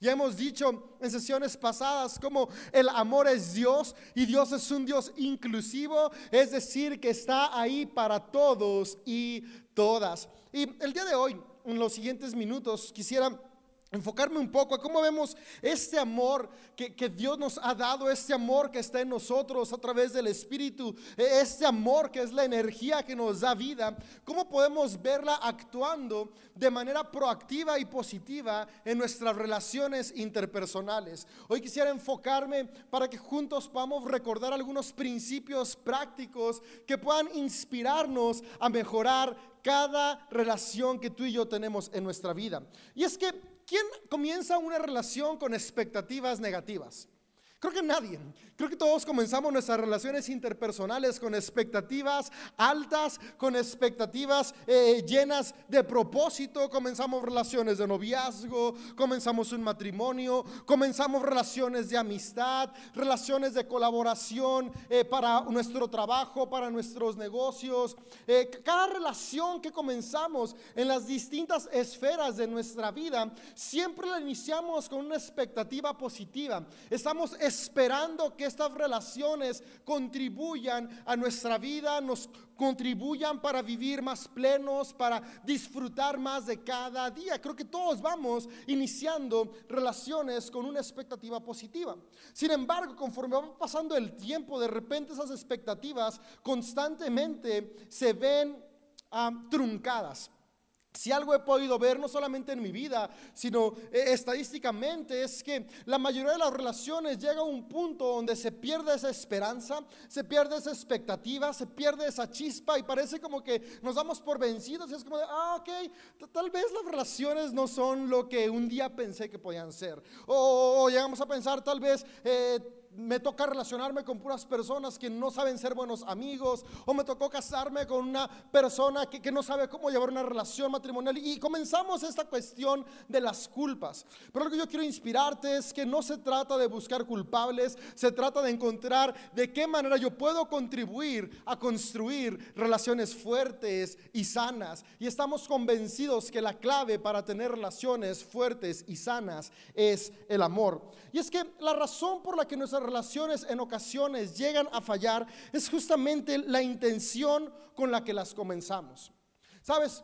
Ya hemos dicho en sesiones pasadas cómo el amor es Dios y Dios es un Dios inclusivo, es decir, que está ahí para todos y todas. Y el día de hoy, en los siguientes minutos, quisiera enfocarme un poco a cómo vemos este amor que, Dios nos ha dado, este amor que está en nosotros a través del Espíritu, e, este amor que es la energía que nos da vida, cómo podemos verla actuando de manera proactiva y positiva en nuestras relaciones interpersonales. Hoy quisiera enfocarme para que juntos podamos recordar algunos principios prácticos que puedan inspirarnos a mejorar cada relación que tú y yo tenemos en nuestra vida. Y es que ¿Quién comienza una relación con expectativas negativas? Creo que nadie. Creo que todos comenzamos nuestras relaciones interpersonales con expectativas altas, con expectativas eh, llenas de propósito. Comenzamos relaciones de noviazgo, comenzamos un matrimonio, comenzamos relaciones de amistad, relaciones de colaboración eh, para nuestro trabajo, para nuestros negocios. Eh, cada relación que comenzamos en las distintas esferas de nuestra vida, siempre la iniciamos con una expectativa positiva. Estamos esperando que estas relaciones contribuyan a nuestra vida, nos contribuyan para vivir más plenos, para disfrutar más de cada día. Creo que todos vamos iniciando relaciones con una expectativa positiva. Sin embargo, conforme va pasando el tiempo, de repente esas expectativas constantemente se ven ah, truncadas. Si algo he podido ver, no solamente en mi vida, sino eh, estadísticamente, es que la mayoría de las relaciones llega a un punto donde se pierde esa esperanza, se pierde esa expectativa, se pierde esa chispa y parece como que nos damos por vencidos y es como de, ah, ok, tal vez las relaciones no son lo que un día pensé que podían ser. O, llegamos a pensar tal vez... Eh, me toca relacionarme con puras personas que no saben ser buenos amigos, o me tocó casarme con una persona que, no sabe cómo llevar una relación matrimonial. Y comenzamos esta cuestión de las culpas. Pero lo que yo quiero inspirarte es que no se trata de buscar culpables, se trata de encontrar de qué manera yo puedo contribuir a construir relaciones fuertes y sanas. Y estamos convencidos que la clave para tener relaciones fuertes y sanas es el amor. Y es que la razón por la que relaciones en ocasiones llegan a fallar es justamente la intención con la que las comenzamos. Sabes,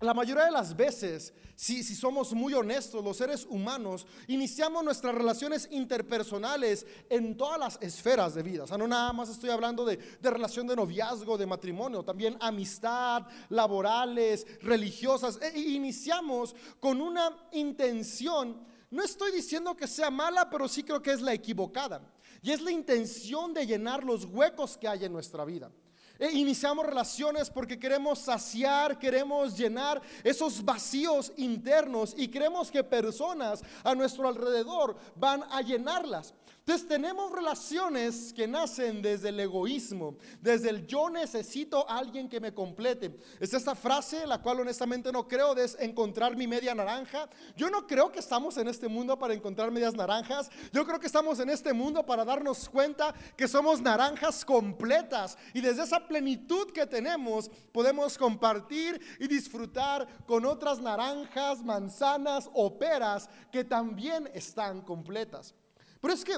la mayoría de las veces, si, si, somos muy honestos, los seres humanos iniciamos nuestras relaciones interpersonales en todas las esferas de vida. O sea, no nada más estoy hablando de, de relación de noviazgo, de matrimonio, también amistad, laborales, religiosas. E iniciamos con una intención no estoy diciendo que sea mala, pero sí creo que es la equivocada. Y es la intención de llenar los huecos que hay en nuestra vida. E iniciamos relaciones porque queremos saciar, queremos llenar esos vacíos internos y creemos que personas a nuestro alrededor van a llenarlas. Entonces tenemos relaciones que nacen desde el egoísmo, desde el yo necesito a alguien que me complete. Es esta frase, la cual honestamente no creo, de encontrar mi media naranja. Yo no creo que estamos en este mundo para encontrar medias naranjas. Yo creo que estamos en este mundo para darnos cuenta que somos naranjas completas. Y desde esa plenitud que tenemos, podemos compartir y disfrutar con otras naranjas, manzanas o peras que también están completas. Pero es que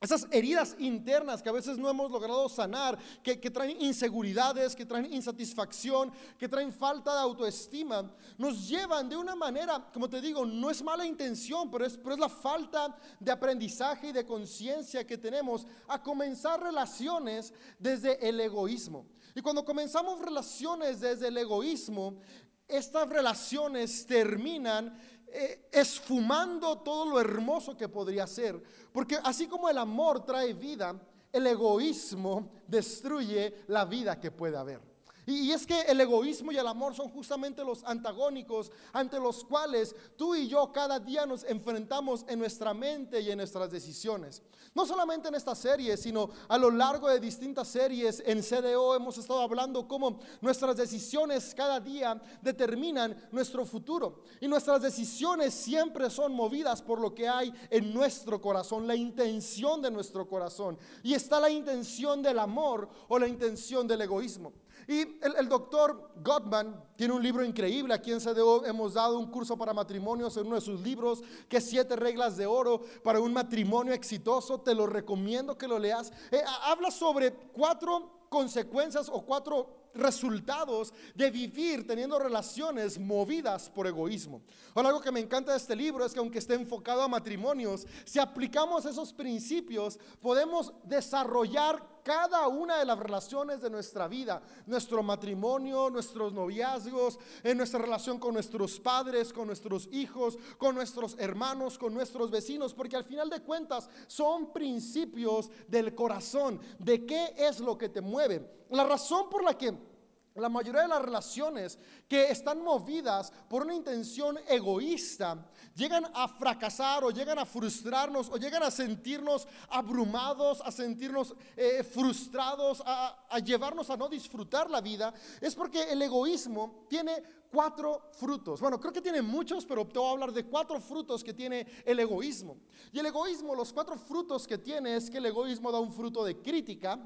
esas heridas internas que a veces no hemos logrado sanar, que, traen inseguridades, que traen insatisfacción, que traen falta de autoestima, nos llevan de una manera, como te digo, no es mala intención, pero es, pero es la falta de aprendizaje y de conciencia que tenemos a comenzar relaciones desde el egoísmo. Y cuando comenzamos relaciones desde el egoísmo, estas relaciones terminan eh, esfumando todo lo hermoso que podría ser. Porque así como el amor trae vida, el egoísmo destruye la vida que puede haber. Y es que el egoísmo y el amor son justamente los antagónicos ante los cuales tú y yo cada día nos enfrentamos en nuestra mente y en nuestras decisiones. No solamente en esta serie, sino a lo largo de distintas series en CDO hemos estado hablando cómo nuestras decisiones cada día determinan nuestro futuro. Y nuestras decisiones siempre son movidas por lo que hay en nuestro corazón, la intención de nuestro corazón. Y está la intención del amor o la intención del egoísmo. Y el, doctor Gottman tiene un libro increíble. Aquí en CDO hemos dado un curso para matrimonios en uno de sus libros, que es Siete Reglas de Oro para un matrimonio exitoso. Te lo recomiendo que lo leas. Eh, habla sobre cuatro consecuencias o cuatro resultados de vivir teniendo relaciones movidas por egoísmo. Ahora, algo que me encanta de este libro es que aunque esté enfocado a matrimonios, si aplicamos esos principios, podemos desarrollar cada una de las relaciones de nuestra vida, nuestro matrimonio, nuestros noviazgos, en nuestra relación con nuestros padres, con nuestros hijos, con nuestros hermanos, con nuestros vecinos, porque al final de cuentas son principios del corazón, de qué es lo que te mueve. La razón por la que la mayoría de las relaciones que están movidas por una intención egoísta llegan a fracasar o llegan a frustrarnos o llegan a sentirnos abrumados, a sentirnos eh, frustrados, a, a llevarnos a no disfrutar la vida, es porque el egoísmo tiene cuatro frutos. Bueno, creo que tiene muchos, pero te voy a hablar de cuatro frutos que tiene el egoísmo. Y el egoísmo, los cuatro frutos que tiene es que el egoísmo da un fruto de crítica,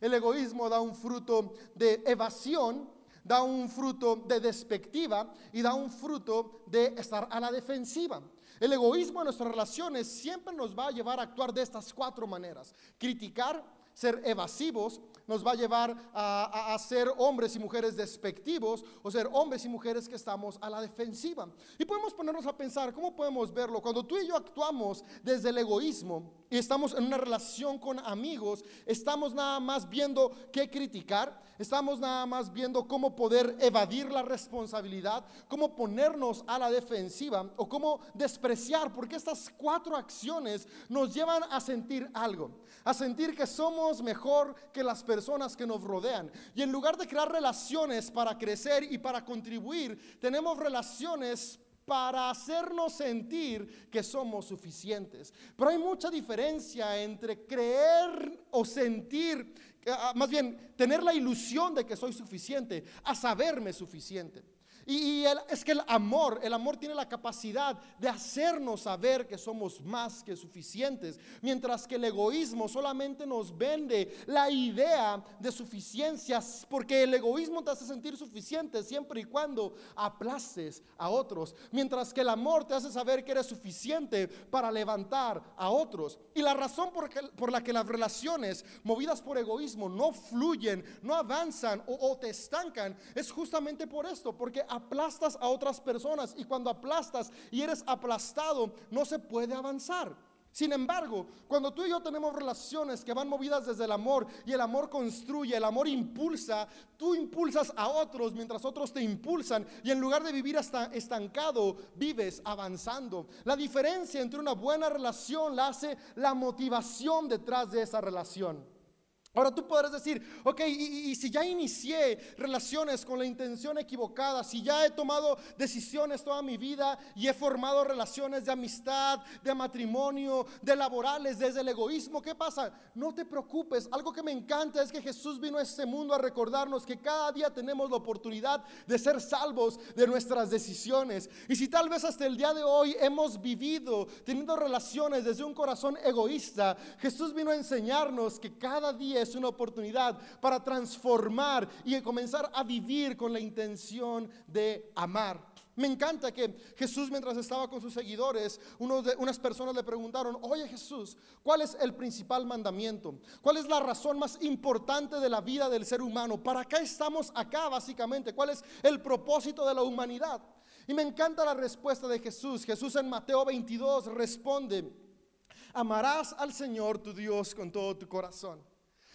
el egoísmo da un fruto de evasión, da un fruto de despectiva y da un fruto de estar a la defensiva. El egoísmo en nuestras relaciones siempre nos va a llevar a actuar de estas cuatro maneras. Criticar, ser evasivos, nos va a llevar a, ser hombres y mujeres despectivos o ser hombres y mujeres que estamos a la defensiva. Y podemos ponernos a pensar, ¿cómo podemos verlo? Cuando tú y yo actuamos desde el egoísmo, y estamos en una relación con amigos, estamos nada más viendo qué criticar, estamos nada más viendo cómo poder evadir la responsabilidad, cómo ponernos a la defensiva o cómo despreciar, porque estas cuatro acciones nos llevan a sentir algo, a sentir que somos mejor que las personas que nos rodean. Y en lugar de crear relaciones para crecer y para contribuir, tenemos relaciones para hacernos sentir que somos suficientes. Pero hay mucha diferencia entre creer o sentir, ah, más bien tener la ilusión de que soy suficiente, a saberme suficiente. Y, es que el amor, el amor tiene la capacidad de hacernos saber que somos más que suficientes, mientras que el egoísmo solamente nos vende la idea de suficiencias, porque el egoísmo te hace sentir suficiente siempre y cuando aplaces a otros, mientras que el amor te hace saber que eres suficiente para levantar a otros. Y la razón por, por la que las relaciones movidas por egoísmo no fluyen, no avanzan o, o te estancan, es justamente por esto, porque aplastas a otras personas y cuando aplastas y eres aplastado, no se puede avanzar. Sin embargo, cuando tú y yo tenemos relaciones que van movidas desde el amor y el amor construye, el amor impulsa, tú impulsas a otros mientras otros te impulsan y en lugar de vivir hasta estancado, vives avanzando. La diferencia entre una buena relación la hace la motivación detrás de esa relación. Ahora tú podrás decir, ok, y, si ya inicié relaciones con la intención equivocada, si ya he tomado decisiones toda mi vida y he formado relaciones de amistad, de matrimonio, de laborales, desde el egoísmo, ¿qué pasa? No te preocupes, algo que me encanta es que Jesús vino a este mundo a recordarnos que cada día tenemos la oportunidad de ser salvos de nuestras decisiones. Y si tal vez hasta el día de hoy hemos vivido teniendo relaciones desde un corazón egoísta, Jesús vino a enseñarnos que cada día es una oportunidad para transformar y comenzar a vivir con la intención de amar. Me encanta que Jesús mientras estaba con sus seguidores, unas personas le preguntaron, oye Jesús, ¿cuál es el principal mandamiento? ¿Cuál es la razón más importante de la vida del ser humano? ¿Para qué estamos acá básicamente? ¿Cuál es el propósito de la humanidad? Y me encanta la respuesta de Jesús. Jesús en Mateo 22 responde, amarás al Señor tu Dios con todo tu corazón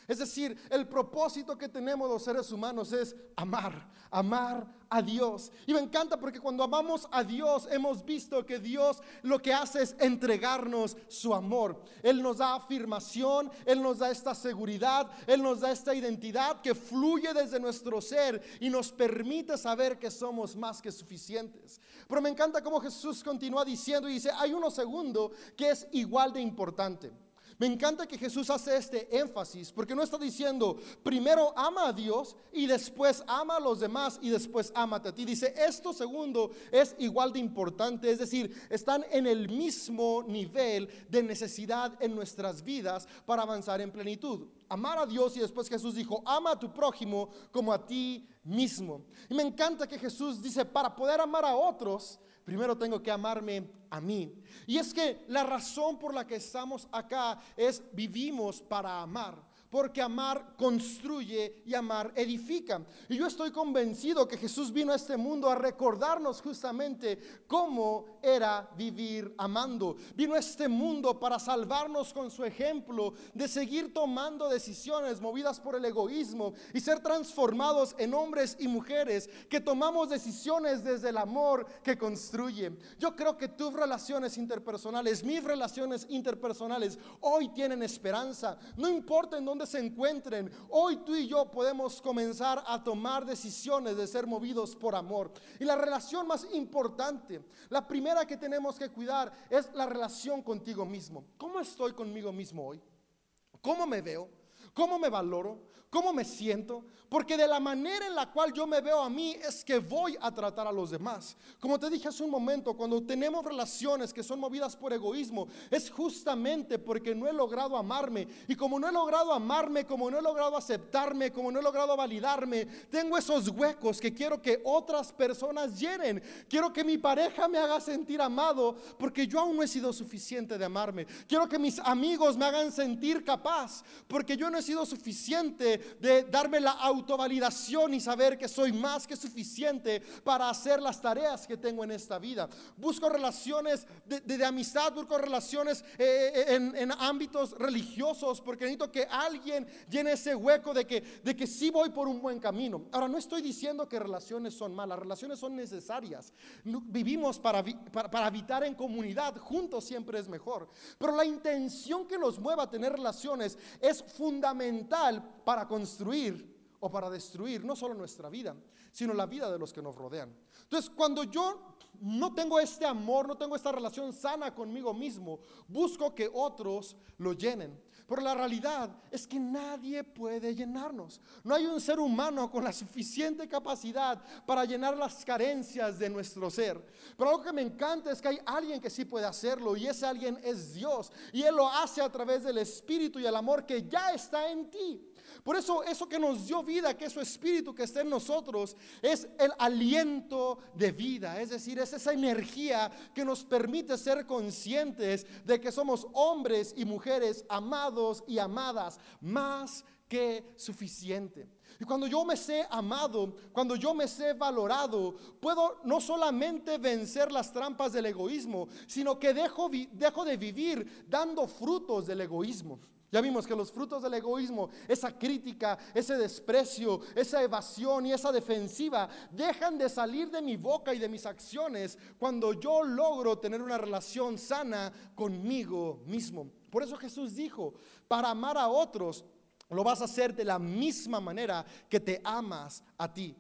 es decir, el propósito que tenemos los seres humanos es amar, amar a Dios. Y me encanta porque cuando amamos a Dios hemos visto que Dios lo que hace es entregarnos su amor. Él nos da afirmación, Él nos da esta seguridad, Él nos da esta identidad que fluye desde nuestro ser y nos permite saber que somos más que suficientes. Pero me encanta cómo Jesús continúa diciendo y dice, hay uno segundo que es igual de importante. Me encanta que Jesús hace este énfasis porque no está diciendo primero ama a Dios y después ama a los demás y después amate a ti. Dice esto segundo es igual de importante, es decir, están en el mismo nivel de necesidad en nuestras vidas para avanzar en plenitud. Amar a Dios y después Jesús dijo ama a tu prójimo como a ti mismo. Y me encanta que Jesús dice para poder amar a otros primero tengo que amarme a mí. Y es que la razón por la que estamos acá es vivimos para amar porque amar construye y amar edifica. Y yo estoy convencido que Jesús vino a este mundo a recordarnos justamente cómo era vivir amando. Vino a este mundo para salvarnos con su ejemplo de seguir tomando decisiones movidas por el egoísmo y ser transformados en hombres y mujeres que tomamos decisiones desde el amor que construye. Yo creo que tus relaciones interpersonales, mis relaciones interpersonales, hoy tienen esperanza. No importa en dónde se encuentren, hoy tú y yo podemos comenzar a tomar decisiones de ser movidos por amor. Y la relación más importante, la primera que tenemos que cuidar es la relación contigo mismo. ¿Cómo estoy conmigo mismo hoy? ¿Cómo me veo? ¿Cómo me valoro? ¿Cómo me siento? Porque de la manera en la cual yo me veo a mí es que voy a tratar a los demás. Como te dije hace un momento, cuando tenemos relaciones que son movidas por egoísmo, es justamente porque no he logrado amarme. Y como no he logrado amarme, como no he logrado aceptarme, como no he logrado validarme, tengo esos huecos que quiero que otras personas llenen. Quiero que mi pareja me haga sentir amado porque yo aún no he sido suficiente de amarme. Quiero que mis amigos me hagan sentir capaz porque yo no he sido suficiente de darme la autovalidación y saber que soy más que suficiente para hacer las tareas que tengo en esta vida. Busco relaciones de, amistad, busco relaciones eh, eh, en, en, ámbitos religiosos porque necesito que alguien llene ese hueco de que, de que sí voy por un buen camino. Ahora, no estoy diciendo que relaciones son malas, relaciones son necesarias. Vivimos para, para, para habitar en comunidad, juntos siempre es mejor. Pero la intención que nos mueva a tener relaciones es fundamental para construir o para destruir no solo nuestra vida, sino la vida de los que nos rodean. Entonces, cuando yo no tengo este amor, no tengo esta relación sana conmigo mismo, busco que otros lo llenen. Pero la realidad es que nadie puede llenarnos. No hay un ser humano con la suficiente capacidad para llenar las carencias de nuestro ser. Pero algo que me encanta es que hay alguien que sí puede hacerlo y ese alguien es Dios. Y Él lo hace a través del Espíritu y el amor que ya está en ti. Por eso eso que nos dio vida, que es su espíritu que está en nosotros, es el aliento de vida. Es decir, es esa energía que nos permite ser conscientes de que somos hombres y mujeres amados y amadas, más que suficiente. Y cuando yo me sé amado, cuando yo me sé valorado, puedo no solamente vencer las trampas del egoísmo, sino que dejo, de vivir dando frutos del egoísmo. Ya vimos que los frutos del egoísmo, esa crítica, ese desprecio, esa evasión y esa defensiva, dejan de salir de mi boca y de mis acciones cuando yo logro tener una relación sana conmigo mismo. Por eso Jesús dijo, para amar a otros, lo vas a hacer de la misma manera que te amas a ti.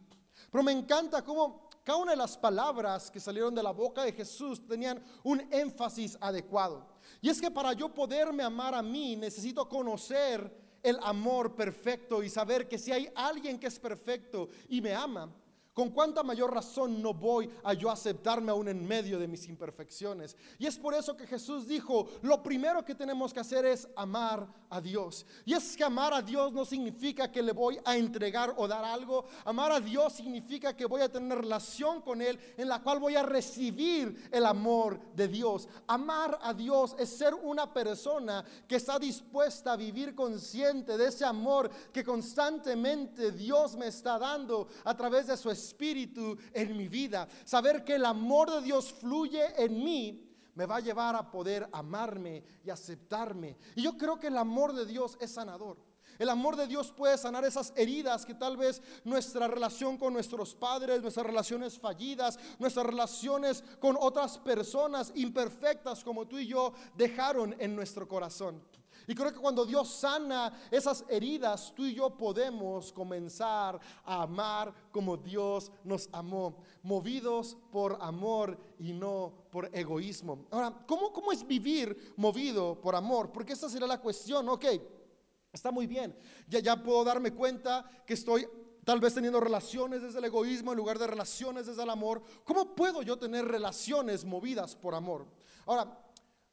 Pero me encanta cómo cada una de las palabras que salieron de la boca de Jesús tenían un énfasis adecuado. Y es que para yo poderme amar a mí, necesito conocer el amor perfecto y saber que si hay alguien que es perfecto y me ama, con cuánta mayor razón no voy a yo aceptarme aún en medio de mis imperfecciones. Y es por eso que Jesús dijo, lo primero que tenemos que hacer es amar a Dios. Y es que amar a Dios no significa que le voy a entregar o dar algo. Amar a Dios significa que voy a tener relación con Él en la cual voy a recibir el amor de Dios. Amar a Dios es ser una persona que está dispuesta a vivir consciente de ese amor que constantemente Dios me está dando a través de su espíritu en mi vida. Saber que el amor de Dios fluye en mí me va a llevar a poder amarme y aceptarme. Y yo creo que el amor de Dios es sanador. El amor de Dios puede sanar esas heridas que tal vez nuestra relación con nuestros padres, nuestras relaciones fallidas, nuestras relaciones con otras personas imperfectas como tú y yo dejaron en nuestro corazón. Y creo que cuando Dios sana esas heridas, tú y yo podemos comenzar a amar como Dios nos amó, movidos por amor y no por egoísmo. Ahora, ¿cómo, cómo es vivir movido por amor? Porque esta sería la cuestión, ok, está muy bien, ya, ya puedo darme cuenta que estoy tal vez teniendo relaciones desde el egoísmo en lugar de relaciones desde el amor. ¿Cómo puedo yo tener relaciones movidas por amor? Ahora,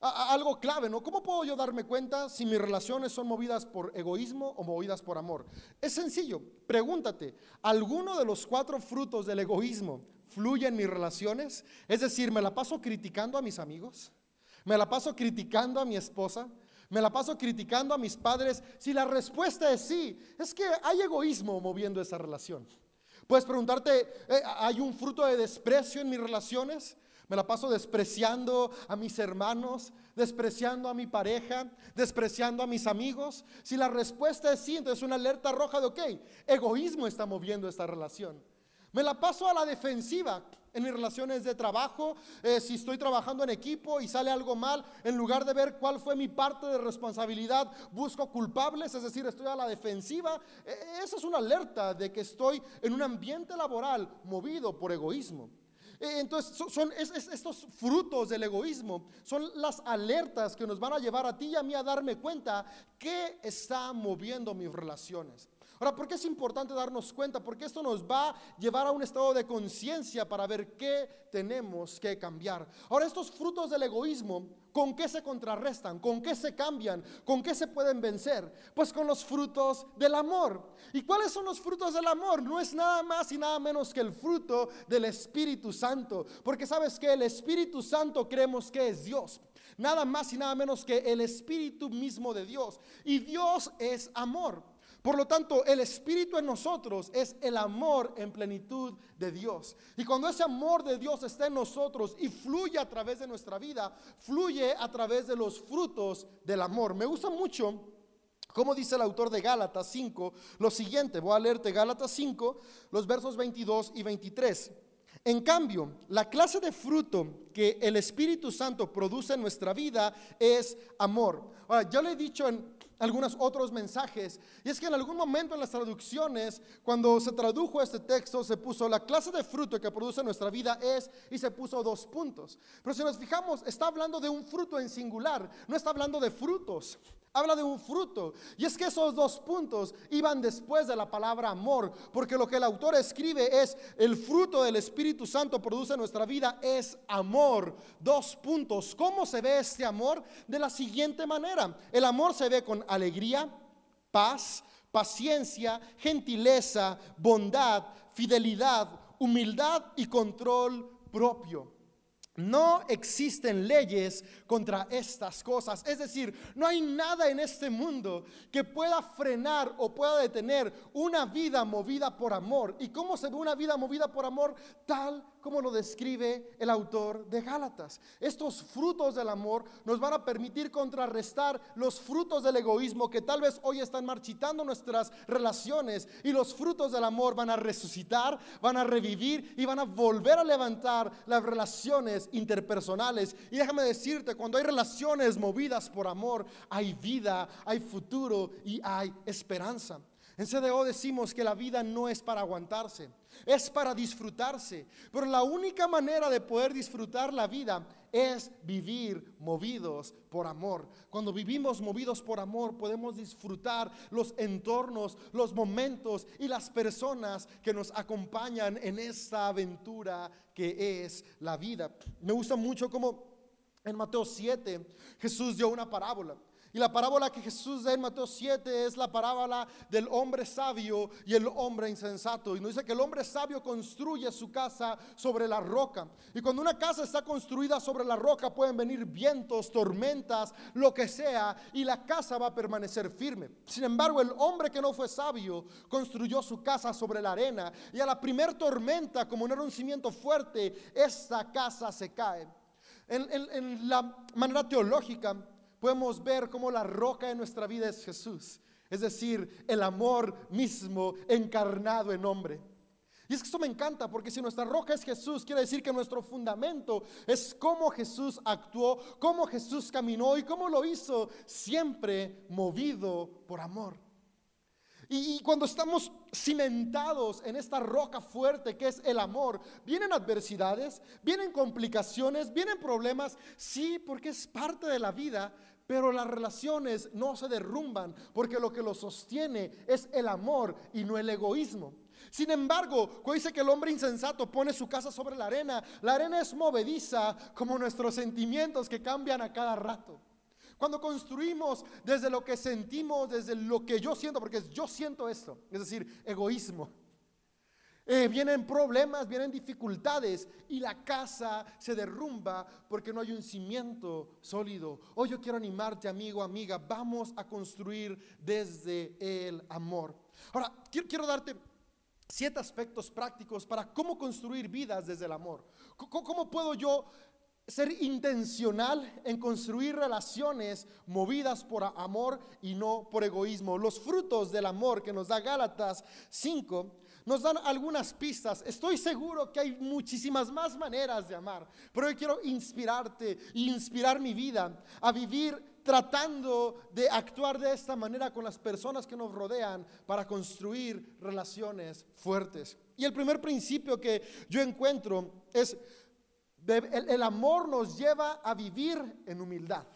algo clave, ¿no? ¿Cómo puedo yo darme cuenta si mis relaciones son movidas por egoísmo o movidas por amor? Es sencillo, pregúntate, ¿alguno de los cuatro frutos del egoísmo fluye en mis relaciones? Es decir, ¿me la paso criticando a mis amigos? ¿Me la paso criticando a mi esposa? ¿Me la paso criticando a mis padres? Si la respuesta es sí, es que hay egoísmo moviendo esa relación. Puedes preguntarte, eh, ¿hay un fruto de desprecio en mis relaciones? Me la paso despreciando a mis hermanos, despreciando a mi pareja, despreciando a mis amigos. Si la respuesta es sí, entonces una alerta roja de, ok, egoísmo está moviendo esta relación. Me la paso a la defensiva en mis relaciones de trabajo, eh, si estoy trabajando en equipo y sale algo mal, en lugar de ver cuál fue mi parte de responsabilidad, busco culpables, es decir, estoy a la defensiva. E, esa es una alerta de que estoy en un ambiente laboral movido por egoísmo. Eh, entonces, son estos frutos del egoísmo, son las alertas que nos van a llevar a ti y a mí a darme cuenta que está moviendo mis relaciones. Ahora, ¿por qué es importante darnos cuenta? Porque esto nos va a llevar a un estado de conciencia para ver qué tenemos que cambiar. Ahora, estos frutos del egoísmo, ¿con qué se contrarrestan? ¿Con qué se cambian? ¿Con qué se pueden vencer? Pues con los frutos del amor. ¿Y cuáles son los frutos del amor? No es nada más y nada menos que el fruto del Espíritu Santo. Porque sabes que el Espíritu Santo creemos que es Dios nada más y nada menos que el Espíritu mismo de Dios. Y Dios es amor. Por lo tanto, el Espíritu en nosotros es el amor en plenitud de Dios. Y cuando ese amor de Dios está en nosotros y fluye a través de nuestra vida, fluye a través de los frutos del amor. Me gusta mucho como dice el autor de Gálatas 5, lo siguiente, voy a leerte Gálatas 5, los versos 22 y 23. En cambio, la clase de fruto que el Espíritu Santo produce en nuestra vida es amor. Ahora, ya le he dicho en algunos otros mensajes. Y es que en algún momento en las traducciones, cuando se tradujo este texto, se puso la clase de fruto que produce nuestra vida es y se puso dos puntos. Pero si nos fijamos, está hablando de un fruto en singular, no está hablando de frutos. Habla de un fruto. Y es que esos dos puntos iban después de la palabra amor, porque lo que el autor escribe es el fruto del Espíritu Santo produce en nuestra vida es amor. Dos puntos. ¿Cómo se ve este amor? De la siguiente manera. El amor se ve con alegría, paz, paciencia, gentileza, bondad, fidelidad, humildad y control propio. No existen leyes contra estas cosas. Es decir, no hay nada en este mundo que pueda frenar o pueda detener una vida movida por amor. ¿Y cómo se ve una vida movida por amor? Tal como lo describe el autor de Gálatas. Estos frutos del amor nos van a permitir contrarrestar los frutos del egoísmo que tal vez hoy están marchitando nuestras relaciones y los frutos del amor van a resucitar, van a revivir y van a volver a levantar las relaciones interpersonales. Y déjame decirte, cuando hay relaciones movidas por amor, hay vida, hay futuro y hay esperanza. En CDO decimos que la vida no es para aguantarse es para disfrutarse. Pero la única manera de poder disfrutar la vida es vivir movidos por amor. Cuando vivimos movidos por amor podemos disfrutar los entornos, los momentos y las personas que nos acompañan en esta aventura que es la vida. Me gusta mucho como en Mateo 7 Jesús dio una parábola. Y la parábola que Jesús da en Mateo 7 es la parábola del hombre sabio y el hombre insensato. Y nos dice que el hombre sabio construye su casa sobre la roca. Y cuando una casa está construida sobre la roca pueden venir vientos, tormentas, lo que sea, y la casa va a permanecer firme. Sin embargo, el hombre que no fue sabio construyó su casa sobre la arena. Y a la primer tormenta, como no era un cimiento fuerte, esta casa se cae. En la manera teológica, podemos ver cómo la roca de nuestra vida es Jesús. Es decir, el amor mismo encarnado en hombre. Y es que esto me encanta porque si nuestra roca es Jesús, quiere decir que nuestro fundamento es cómo Jesús actuó, cómo Jesús caminó y cómo lo hizo, siempre movido por amor. Y, cuando estamos cimentados en esta roca fuerte que es el amor, vienen adversidades, vienen complicaciones, vienen problemas, sí, porque es parte de la vida, pero las relaciones no se derrumban porque lo que lo sostiene es el amor y no el egoísmo. Sin embargo, cuando dice que el hombre insensato pone su casa sobre la arena, la arena es movediza como nuestros sentimientos que cambian a cada rato. Cuando construimos desde lo que sentimos, desde lo que yo siento, porque yo siento esto, es decir, egoísmo. Eh, vienen problemas, vienen dificultades y la casa se derrumba porque no hay un cimiento sólido. Hoy yo quiero animarte, amigo, amiga, vamos a construir desde el amor. Ahora, quiero, quiero darte siete aspectos prácticos para cómo construir vidas desde el amor. cómo puedo yo ser intencional en construir relaciones movidas por amor y no por egoísmo. Los frutos del amor que nos da Gálatas 5 nos dan algunas pistas. Estoy seguro que hay muchísimas más maneras de amar, pero yo quiero inspirarte e inspirar mi vida a vivir tratando de actuar de esta manera con las personas que nos rodean para construir relaciones fuertes. Y el primer principio que yo encuentro es el, amor nos lleva a vivir en humildad.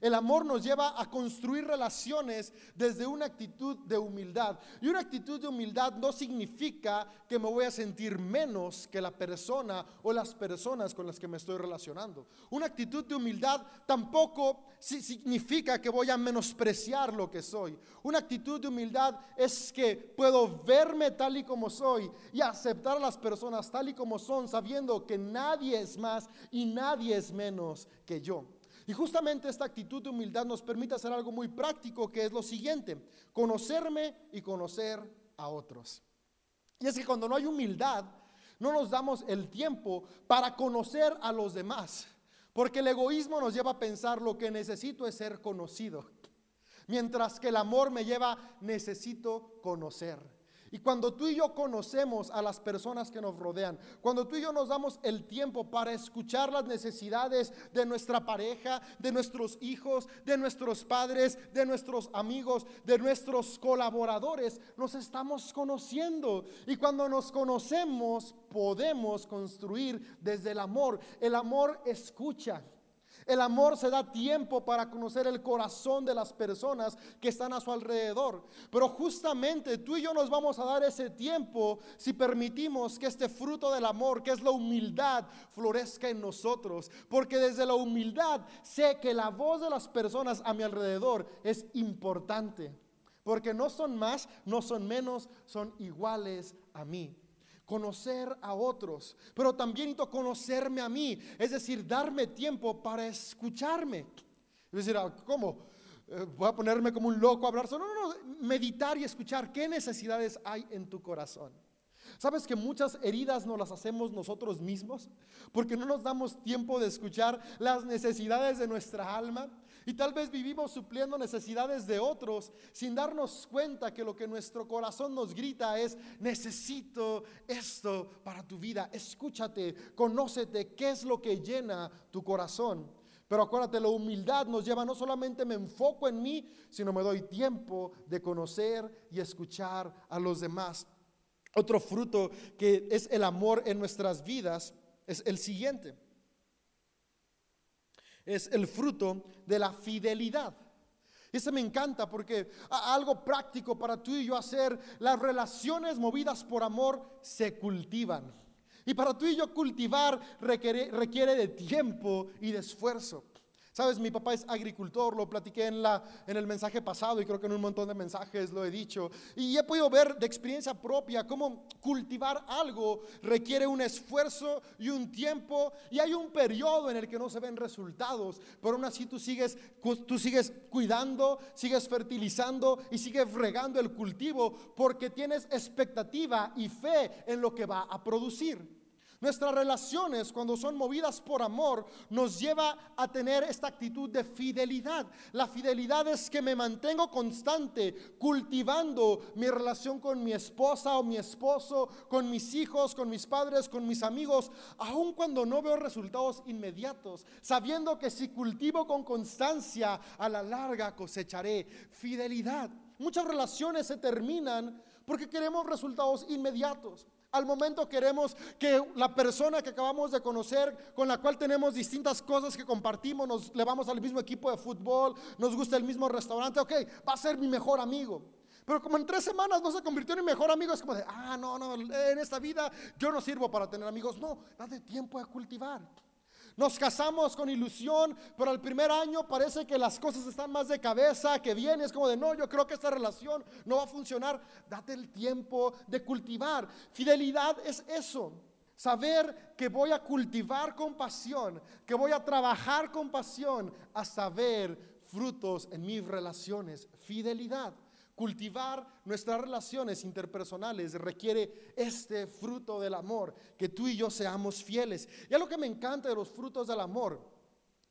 El amor nos lleva a construir relaciones desde una actitud de humildad. Y una actitud de humildad no significa que me voy a sentir menos que la persona o las personas con las que me estoy relacionando. Una actitud de humildad tampoco significa que voy a menospreciar lo que soy. Una actitud de humildad es que puedo verme tal y como soy y aceptar a las personas tal y como son, sabiendo que nadie es más y nadie es menos que yo. Y justamente esta actitud de humildad nos permite hacer algo muy práctico, que es lo siguiente, conocerme y conocer a otros. Y es que cuando no hay humildad, no nos damos el tiempo para conocer a los demás, porque el egoísmo nos lleva a pensar lo que necesito es ser conocido, mientras que el amor me lleva necesito conocer. Y cuando tú y yo conocemos a las personas que nos rodean, cuando tú y yo nos damos el tiempo para escuchar las necesidades de nuestra pareja, de nuestros hijos, de nuestros padres, de nuestros amigos, de nuestros colaboradores, nos estamos conociendo. Y cuando nos conocemos, podemos construir desde el amor. El amor escucha. El amor se da tiempo para conocer el corazón de las personas que están a su alrededor. Pero justamente tú y yo nos vamos a dar ese tiempo si permitimos que este fruto del amor, que es la humildad, florezca en nosotros. Porque desde la humildad sé que la voz de las personas a mi alrededor es importante. Porque no son más, no son menos, son iguales a mí conocer a otros, pero también necesito conocerme a mí, es decir, darme tiempo para escucharme. Es decir, ah, ¿cómo? Eh, voy a ponerme como un loco a hablar. No, no, no, meditar y escuchar qué necesidades hay en tu corazón. ¿Sabes que muchas heridas no las hacemos nosotros mismos? Porque no nos damos tiempo de escuchar las necesidades de nuestra alma. Y tal vez vivimos supliendo necesidades de otros sin darnos cuenta que lo que nuestro corazón nos grita es, necesito esto para tu vida. Escúchate, conócete, qué es lo que llena tu corazón. Pero acuérdate, la humildad nos lleva no solamente me enfoco en mí, sino me doy tiempo de conocer y escuchar a los demás. Otro fruto que es el amor en nuestras vidas es el siguiente es el fruto de la fidelidad. Ese me encanta porque algo práctico para tú y yo hacer, las relaciones movidas por amor se cultivan. Y para tú y yo cultivar requiere, requiere de tiempo y de esfuerzo. Sabes, mi papá es agricultor, lo platiqué en, la, en el mensaje pasado y creo que en un montón de mensajes lo he dicho. Y he podido ver de experiencia propia cómo cultivar algo requiere un esfuerzo y un tiempo y hay un periodo en el que no se ven resultados, pero aún así tú sigues, tú sigues cuidando, sigues fertilizando y sigues regando el cultivo porque tienes expectativa y fe en lo que va a producir. Nuestras relaciones, cuando son movidas por amor, nos lleva a tener esta actitud de fidelidad. La fidelidad es que me mantengo constante, cultivando mi relación con mi esposa o mi esposo, con mis hijos, con mis padres, con mis amigos, aun cuando no veo resultados inmediatos, sabiendo que si cultivo con constancia, a la larga cosecharé fidelidad. Muchas relaciones se terminan porque queremos resultados inmediatos. Al momento queremos que la persona que acabamos de conocer, con la cual tenemos distintas cosas que compartimos, nos le vamos al mismo equipo de fútbol, nos gusta el mismo restaurante, ok, va a ser mi mejor amigo. Pero como en tres semanas no se convirtió en mi mejor amigo, es como de, ah, no, no, en esta vida yo no sirvo para tener amigos. No, date tiempo a cultivar. Nos casamos con ilusión, pero al primer año parece que las cosas están más de cabeza, que viene, es como de, no, yo creo que esta relación no va a funcionar. Date el tiempo de cultivar. Fidelidad es eso. Saber que voy a cultivar con pasión, que voy a trabajar con pasión hasta ver frutos en mis relaciones. Fidelidad. Cultivar nuestras relaciones interpersonales requiere este fruto del amor, que tú y yo seamos fieles. Y lo que me encanta de los frutos del amor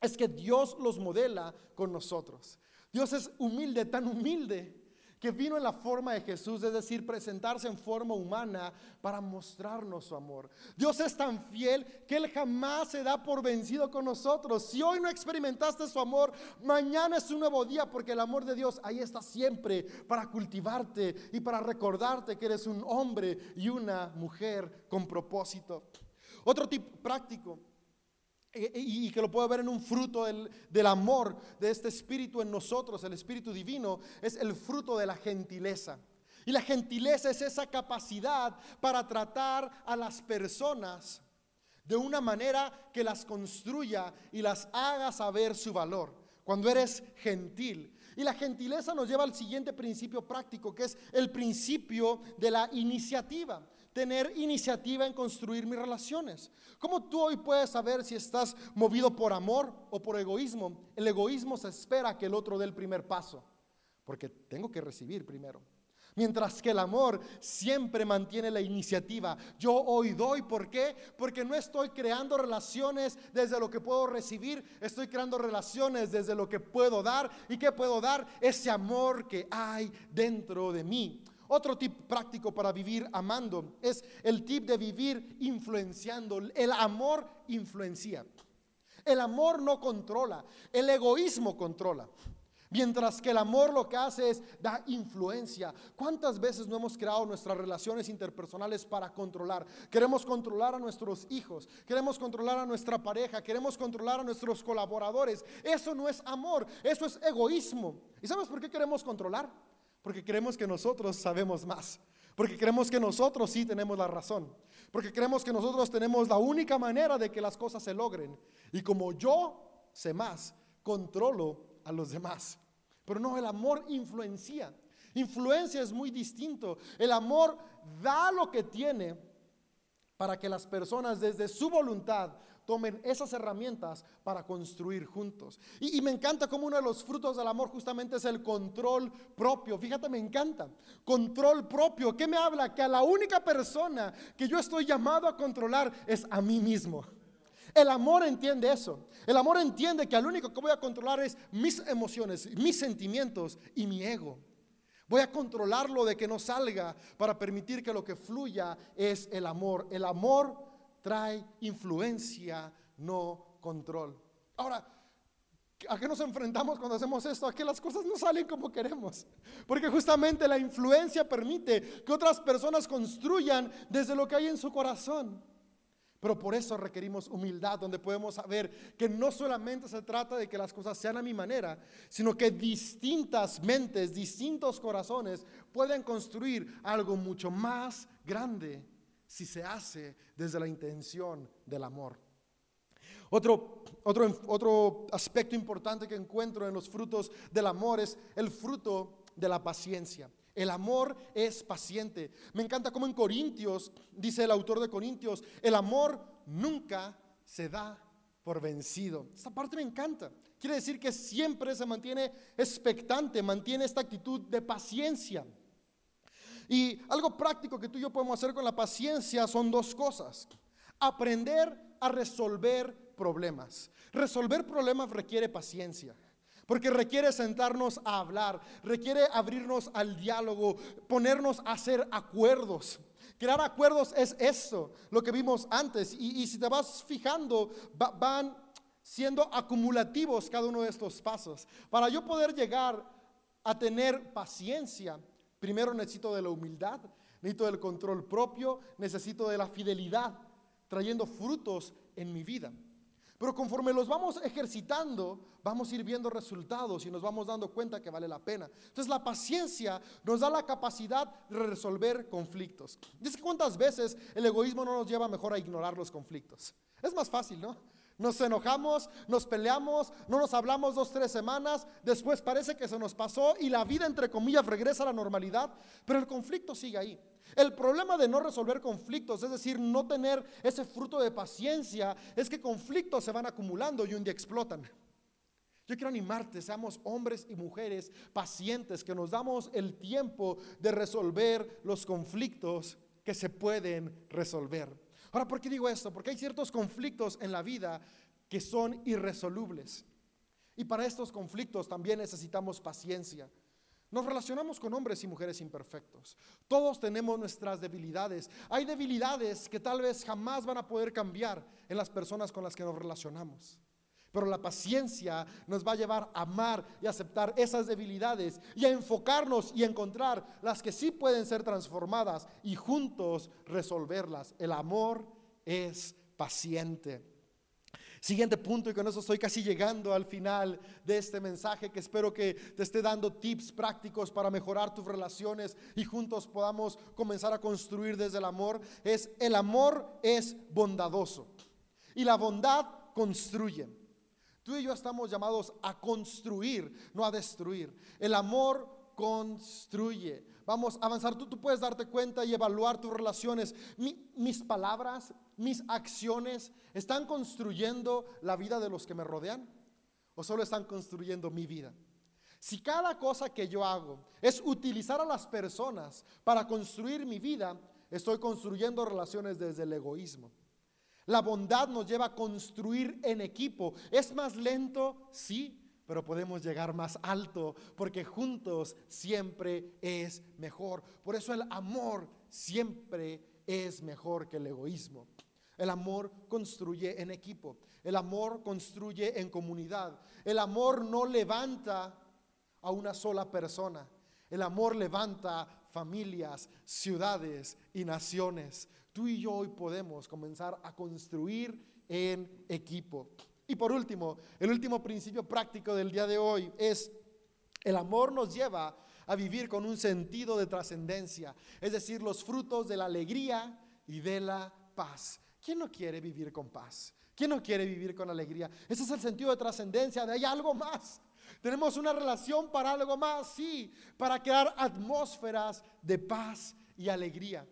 es que Dios los modela con nosotros. Dios es humilde, tan humilde que vino en la forma de Jesús, es decir, presentarse en forma humana para mostrarnos su amor. Dios es tan fiel que Él jamás se da por vencido con nosotros. Si hoy no experimentaste su amor, mañana es un nuevo día porque el amor de Dios ahí está siempre para cultivarte y para recordarte que eres un hombre y una mujer con propósito. Otro tip práctico y, que lo puedo ver en un fruto del, del, amor de este espíritu en nosotros, el espíritu divino, es el fruto de la gentileza. Y la gentileza es esa capacidad para tratar a las personas de una manera que las construya y las haga saber su valor. Cuando eres gentil. Y la gentileza nos lleva al siguiente principio práctico, que es el principio de la iniciativa tener iniciativa en construir mis relaciones. ¿Cómo tú hoy puedes saber si estás movido por amor o por egoísmo? El egoísmo se espera que el otro dé el primer paso, porque tengo que recibir primero. Mientras que el amor siempre mantiene la iniciativa. Yo hoy doy, ¿por qué? Porque no estoy creando relaciones desde lo que puedo recibir, estoy creando relaciones desde lo que puedo dar. ¿Y qué puedo dar? Ese amor que hay dentro de mí. Otro tip práctico para vivir amando es el tip de vivir influenciando. El amor influencia. El amor no controla, el egoísmo controla. Mientras que el amor lo que hace es da influencia. ¿Cuántas veces no hemos creado nuestras relaciones interpersonales para controlar? Queremos controlar a nuestros hijos, queremos controlar a nuestra pareja, queremos controlar a nuestros colaboradores. Eso no es amor, eso es egoísmo. ¿Y sabes por qué queremos controlar? Porque creemos que nosotros sabemos más. Porque creemos que nosotros sí tenemos la razón. Porque creemos que nosotros tenemos la única manera de que las cosas se logren. Y como yo sé más, controlo a los demás. Pero no, el amor influencia. Influencia es muy distinto. El amor da lo que tiene para que las personas desde su voluntad tomen esas herramientas para construir juntos. Y, me encanta como uno de los frutos del amor justamente es el control propio. Fíjate, me encanta. Control propio. ¿Qué me habla? Que a la única persona que yo estoy llamado a controlar es a mí mismo. El amor entiende eso. El amor entiende que al único que voy a controlar es mis emociones, mis sentimientos y mi ego. Voy a controlarlo de que no salga para permitir que lo que fluya es el amor. El amor trae influencia, no control. Ahora, ¿a qué nos enfrentamos cuando hacemos esto? A que las cosas no salen como queremos. Porque justamente la influencia permite que otras personas construyan desde lo que hay en su corazón. Pero por eso requerimos humildad, donde podemos saber que no solamente se trata de que las cosas sean a mi manera, sino que distintas mentes, distintos corazones pueden construir algo mucho más grande si se hace desde la intención del amor. Otro, otro, otro aspecto importante que encuentro en los frutos del amor es el fruto de la paciencia. El amor es paciente. Me encanta como en Corintios, dice el autor de Corintios, el amor nunca se da por vencido. Esta parte me encanta. Quiere decir que siempre se mantiene expectante, mantiene esta actitud de paciencia. Y algo práctico que tú y yo podemos hacer con la paciencia son dos cosas. Aprender a resolver problemas. Resolver problemas requiere paciencia. Porque requiere sentarnos a hablar, requiere abrirnos al diálogo, ponernos a hacer acuerdos. Crear acuerdos es eso, lo que vimos antes. Y, si te vas fijando, van siendo acumulativos cada uno de estos pasos. Para yo poder llegar a tener paciencia, primero necesito de la humildad, necesito del control propio, necesito de la fidelidad, trayendo frutos en mi vida. Pero conforme los vamos ejercitando, vamos a ir viendo resultados y nos vamos dando cuenta que vale la pena. Entonces la paciencia nos da la capacidad de resolver conflictos. Dice cuántas veces el egoísmo no nos lleva mejor a ignorar los conflictos. Es más fácil, ¿no? Nos enojamos, nos peleamos, no nos hablamos dos, tres semanas, después parece que se nos pasó y la vida, entre comillas, regresa a la normalidad, pero el conflicto sigue ahí. El problema de no resolver conflictos, es decir, no tener ese fruto de paciencia, es que conflictos se van acumulando y un día explotan. Yo quiero animarte, seamos hombres y mujeres pacientes, que nos damos el tiempo de resolver los conflictos que se pueden resolver. Ahora, ¿por qué digo esto? Porque hay ciertos conflictos en la vida que son irresolubles. Y para estos conflictos también necesitamos paciencia. Nos relacionamos con hombres y mujeres imperfectos. Todos tenemos nuestras debilidades. Hay debilidades que tal vez jamás van a poder cambiar en las personas con las que nos relacionamos. Pero la paciencia nos va a llevar a amar y aceptar esas debilidades y a enfocarnos y encontrar las que sí pueden ser transformadas y juntos resolverlas. El amor es paciente. Siguiente punto, y con eso estoy casi llegando al final de este mensaje que espero que te esté dando tips prácticos para mejorar tus relaciones y juntos podamos comenzar a construir desde el amor, es el amor es bondadoso y la bondad construye. Tú y yo estamos llamados a construir, no a destruir. El amor construye. Vamos a avanzar. Tú, puedes darte cuenta y evaluar tus relaciones. mis palabras, mis acciones, ¿están construyendo la vida de los que me rodean? ¿O solo están construyendo mi vida? Si cada cosa que yo hago es utilizar a las personas para construir mi vida, estoy construyendo relaciones desde el egoísmo. La bondad nos lleva a construir en equipo. ¿Es más lento? Sí, pero podemos llegar más alto porque juntos siempre es mejor. Por eso el amor siempre es mejor que el egoísmo. El amor construye en equipo. El amor construye en comunidad. El amor no levanta a una sola persona. El amor levanta familias, ciudades y naciones. Tú y yo hoy podemos comenzar a construir en equipo. Y por último, el último principio práctico del día de hoy es el amor nos lleva a vivir con un sentido de trascendencia, es decir, los frutos de la alegría y de la paz. ¿Quién no quiere vivir con paz? ¿Quién no quiere vivir con alegría? Ese es el sentido de trascendencia, de hay algo más. Tenemos una relación para algo más, sí, para crear atmósferas de paz y alegría.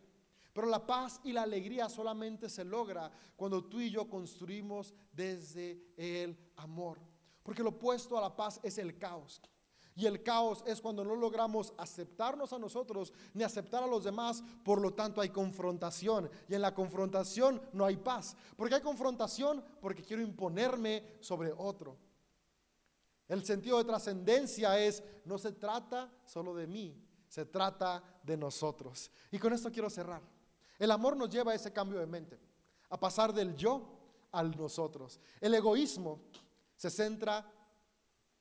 Pero la paz y la alegría solamente se logra cuando tú y yo construimos desde el amor. Porque lo opuesto a la paz es el caos. Y el caos es cuando no logramos aceptarnos a nosotros ni aceptar a los demás, por lo tanto hay confrontación. Y en la confrontación no hay paz. porque hay confrontación? Porque quiero imponerme sobre otro. El sentido de trascendencia es, no se trata solo de mí, se trata de nosotros. Y con esto quiero cerrar. El amor nos lleva a ese cambio de mente, a pasar del yo al nosotros. El egoísmo se centra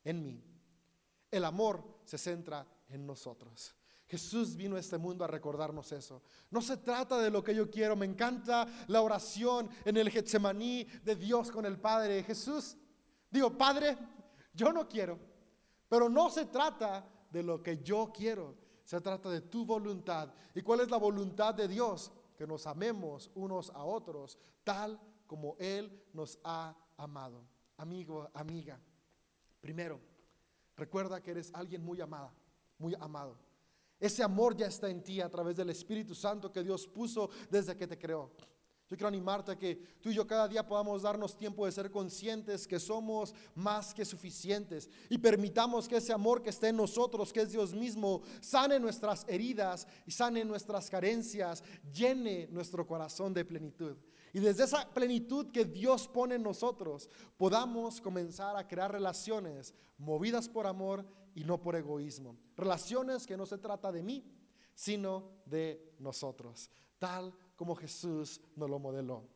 en mí. El amor se centra en nosotros. Jesús vino a este mundo a recordarnos eso. No se trata de lo que yo quiero. Me encanta la oración en el Getsemaní de Dios con el Padre. Jesús, digo, Padre, yo no quiero. Pero no se trata de lo que yo quiero. Se trata de tu voluntad. ¿Y cuál es la voluntad de Dios? Que nos amemos unos a otros tal como Él nos ha amado. Amigo, amiga, primero, recuerda que eres alguien muy amada, muy amado. Ese amor ya está en ti a través del Espíritu Santo que Dios puso desde que te creó. Yo quiero animarte a que tú y yo cada día podamos darnos tiempo de ser conscientes que somos más que suficientes y permitamos que ese amor que esté en nosotros, que es Dios mismo, sane nuestras heridas y sane nuestras carencias, llene nuestro corazón de plenitud. Y desde esa plenitud que Dios pone en nosotros, podamos comenzar a crear relaciones movidas por amor y no por egoísmo. Relaciones que no se trata de mí, sino de nosotros, tal como Jesús nos lo modeló.